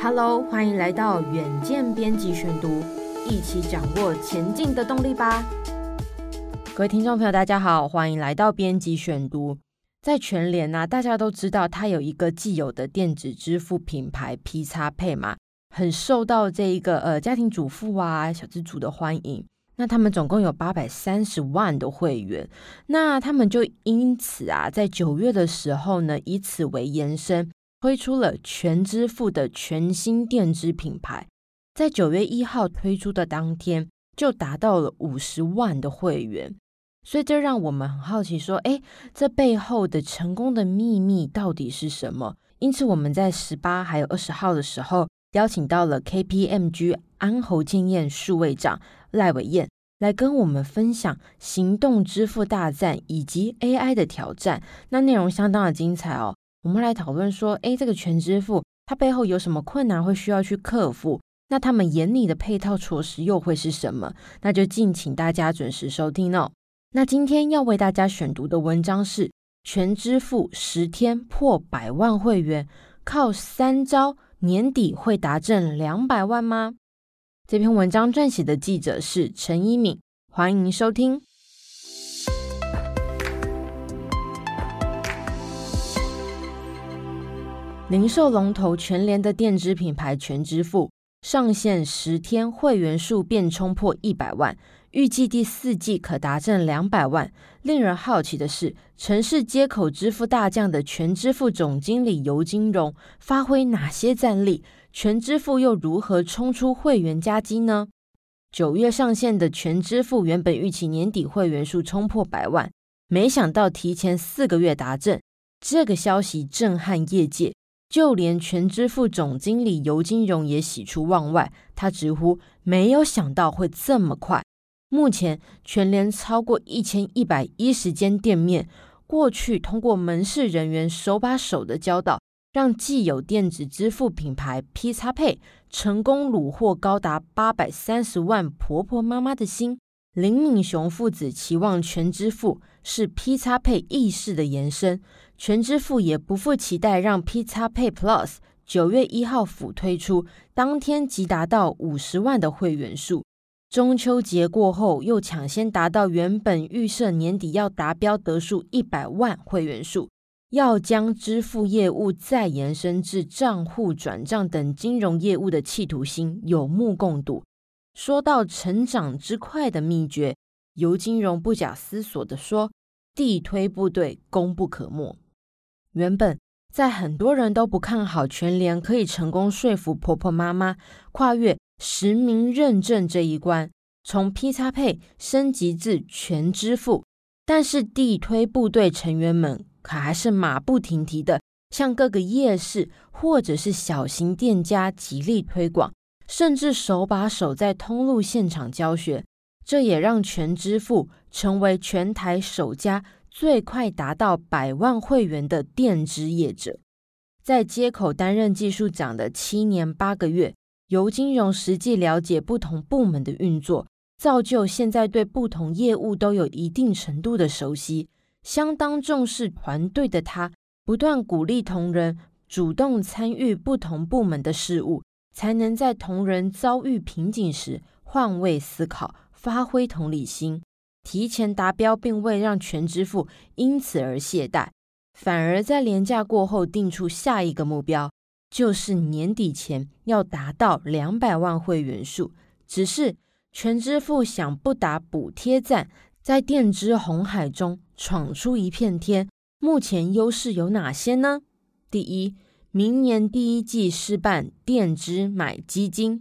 Hello，欢迎来到远见编辑选读，一起掌握前进的动力吧。各位听众朋友，大家好，欢迎来到编辑选读。在全联呢、啊，大家都知道它有一个既有的电子支付品牌 P 叉配嘛，很受到这一个呃家庭主妇啊、小资族的欢迎。那他们总共有八百三十万的会员，那他们就因此啊，在九月的时候呢，以此为延伸，推出了全支付的全新电子品牌，在九月一号推出的当天，就达到了五十万的会员，所以这让我们很好奇，说，哎，这背后的成功的秘密到底是什么？因此，我们在十八还有二十号的时候，邀请到了 KPMG 安侯经验数位长。赖伟燕来跟我们分享行动支付大战以及 AI 的挑战，那内容相当的精彩哦。我们来讨论说，诶，这个全支付它背后有什么困难会需要去克服？那他们眼里的配套措施又会是什么？那就敬请大家准时收听哦。那今天要为大家选读的文章是全支付十天破百万会员，靠三招年底会达阵两百万吗？这篇文章撰写的记者是陈一敏，欢迎收听。零售龙头全联的电子品牌全支付上线十天，会员数便冲破一百万，预计第四季可达阵两百万。令人好奇的是，城市接口支付大将的全支付总经理游金荣发挥哪些战力？全支付又如何冲出会员佳绩呢？九月上线的全支付原本预期年底会员数冲破百万，没想到提前四个月达阵，这个消息震撼业界，就连全支付总经理尤金荣也喜出望外，他直呼没有想到会这么快。目前全联超过一千一百一十间店面，过去通过门市人员手把手的教导。让既有电子支付品牌 PXPay 成功虏获高达八百三十万婆婆妈妈的心。林敏雄父子期望全支付是 PXPay 意识的延伸，全支付也不负期待，让 Pizza Pay Plus 九月一号甫推出，当天即达到五十万的会员数。中秋节过后，又抢先达到原本预设年底要达标得数一百万会员数。要将支付业务再延伸至账户转账等金融业务的企图心有目共睹。说到成长之快的秘诀，游金荣不假思索地说：“地推部队功不可没。”原本在很多人都不看好全联可以成功说服婆婆妈妈跨越实名认证这一关，从 P 叉配升级至全支付，但是地推部队成员们。可还是马不停蹄的向各个夜市或者是小型店家极力推广，甚至手把手在通路现场教学。这也让全支付成为全台首家最快达到百万会员的电支业者。在街口担任技术长的七年八个月，游金荣实际了解不同部门的运作，造就现在对不同业务都有一定程度的熟悉。相当重视团队的他，不断鼓励同仁主动参与不同部门的事务，才能在同仁遭遇瓶颈时换位思考，发挥同理心。提前达标，并未让全支付因此而懈怠，反而在连假过后定出下一个目标，就是年底前要达到两百万会员数。只是全支付想不打补贴战。在电支红海中闯出一片天，目前优势有哪些呢？第一，明年第一季试办电支买基金，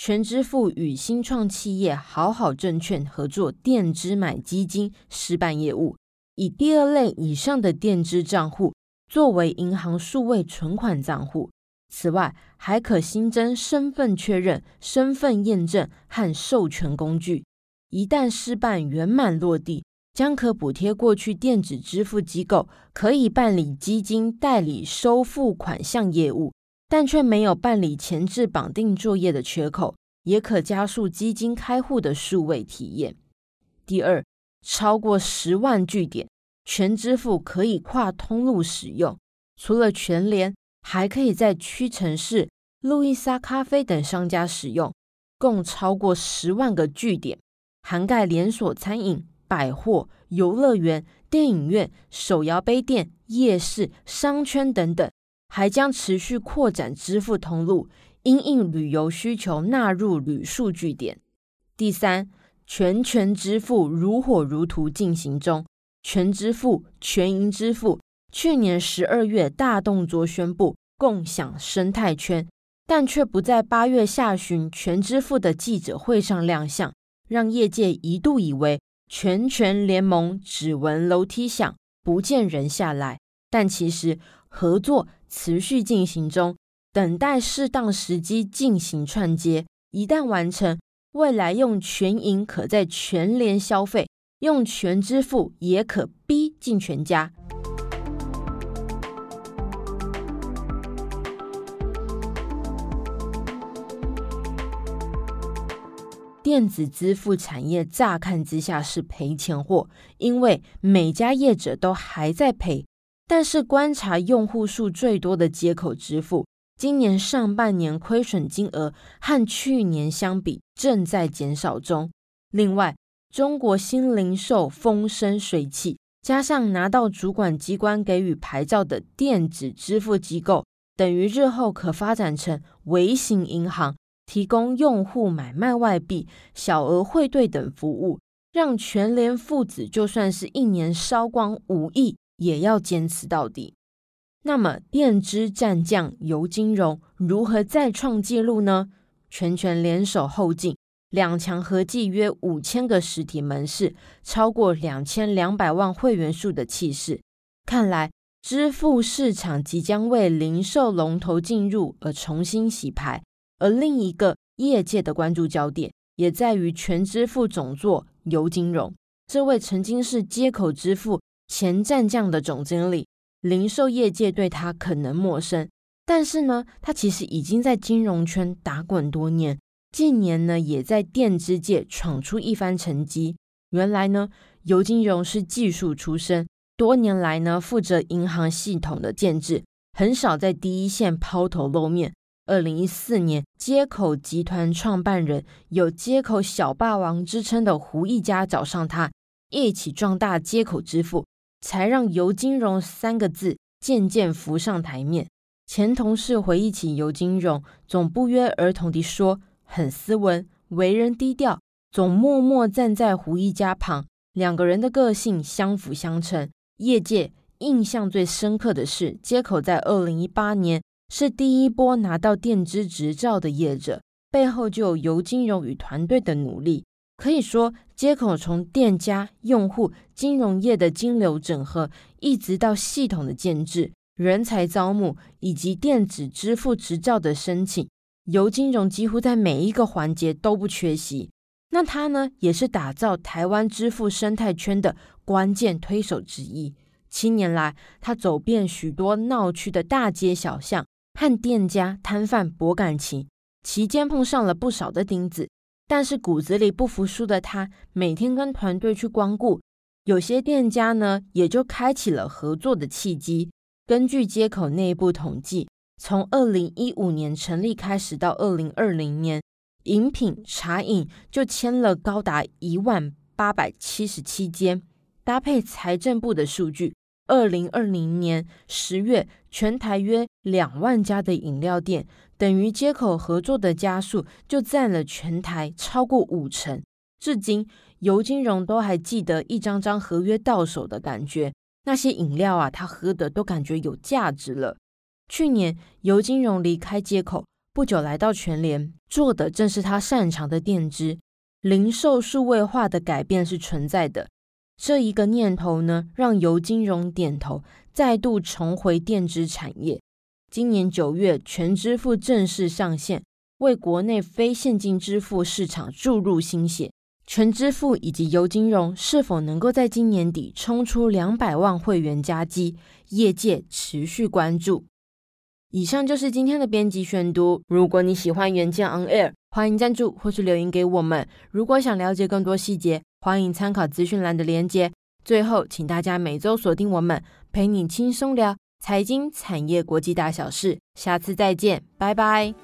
全支付与新创企业好好证券合作垫资买基金试办业务，以第二类以上的垫资账户作为银行数位存款账户。此外，还可新增身份确认、身份验证和授权工具。一旦试办圆满落地，将可补贴过去电子支付机构可以办理基金代理收付款项业务，但却没有办理前置绑定作业的缺口，也可加速基金开户的数位体验。第二，超过十万据点，全支付可以跨通路使用，除了全联，还可以在屈臣氏、路易莎咖啡等商家使用，共超过十万个据点，涵盖连锁餐饮、百货、游乐园、电影院、手摇杯店、夜市、商圈等等，还将持续扩展支付通路，因应旅游需求纳入旅数据点。第三，全权支付如火如荼进行中，全支付、全银支付，去年十二月大动作宣布共享生态圈，但却不在八月下旬全支付的记者会上亮相，让业界一度以为全权联盟只闻楼梯响，不见人下来。但其实合作持续进行中，等待适当时机进行串接，一旦完成。未来用全银可在全联消费，用全支付也可逼进全家。电子支付产业乍看之下是赔钱货，因为每家业者都还在赔。但是观察用户数最多的接口支付。今年上半年亏损金额和去年相比正在减少中。另外，中国新零售风生水起，加上拿到主管机关给予牌照的电子支付机构，等于日后可发展成微型银行，提供用户买卖外币、小额汇兑等服务，让全联父子就算是一年烧光五亿，也要坚持到底。那么，电支战将游金融如何再创纪录呢？全权联手后进，两强合计约五千个实体门市，超过两千两百万会员数的气势。看来，支付市场即将为零售龙头进入而重新洗牌。而另一个业界的关注焦点，也在于全支付总座尤金融。这位曾经是街口支付前战将的总经理。零售业界对他可能陌生，但是呢，他其实已经在金融圈打滚多年，近年呢也在电支界闯出一番成绩。原来呢，尤金荣是技术出身，多年来呢负责银行系统的建制，很少在第一线抛头露面。二零一四年，街口集团创办人有“街口小霸王”之称的胡一家找上他，一起壮大街口支付。才让游金融三个字渐渐浮上台面。前同事回忆起游金融，总不约而同地说，很斯文，为人低调，总默默站在胡一家旁。两个人的个性相辅相成。业界印象最深刻的是，街口在二零一八年是第一波拿到电支执照的业者，背后就有游金融与团队的努力。可以说，接口从店家、用户、金融业的金流整合，一直到系统的建制、人才招募以及电子支付执照的申请，游金融几乎在每一个环节都不缺席。那他呢，也是打造台湾支付生态圈的关键推手之一。七年来，他走遍许多闹区的大街小巷，和店家、摊贩博感情，期间碰上了不少的钉子。但是骨子里不服输的他，每天跟团队去光顾，有些店家呢，也就开启了合作的契机。根据街口内部统计，从二零一五年成立开始到二零二零年，饮品茶饮就签了高达一万八百七十七间。搭配财政部的数据，二零二零年十月，全台约两万家的饮料店。等于接口合作的加速就占了全台超过五成，至今尤金融都还记得一张张合约到手的感觉，那些饮料啊，他喝的都感觉有价值了。去年尤金融离开街口不久，来到全联，做的正是他擅长的电支零售数位化的改变是存在的。这一个念头呢，让尤金融点头，再度重回电支产业。今年九月，全支付正式上线，为国内非现金支付市场注入新血。全支付以及游金融是否能够在今年底冲出两百万会员加基，业界持续关注。以上就是今天的编辑选读。如果你喜欢原件 On Air，欢迎赞助或是留言给我们。如果想了解更多细节，欢迎参考资讯栏的连接。最后，请大家每周锁定我们，陪你轻松聊。财经、产业、国际大小事，下次再见，拜拜。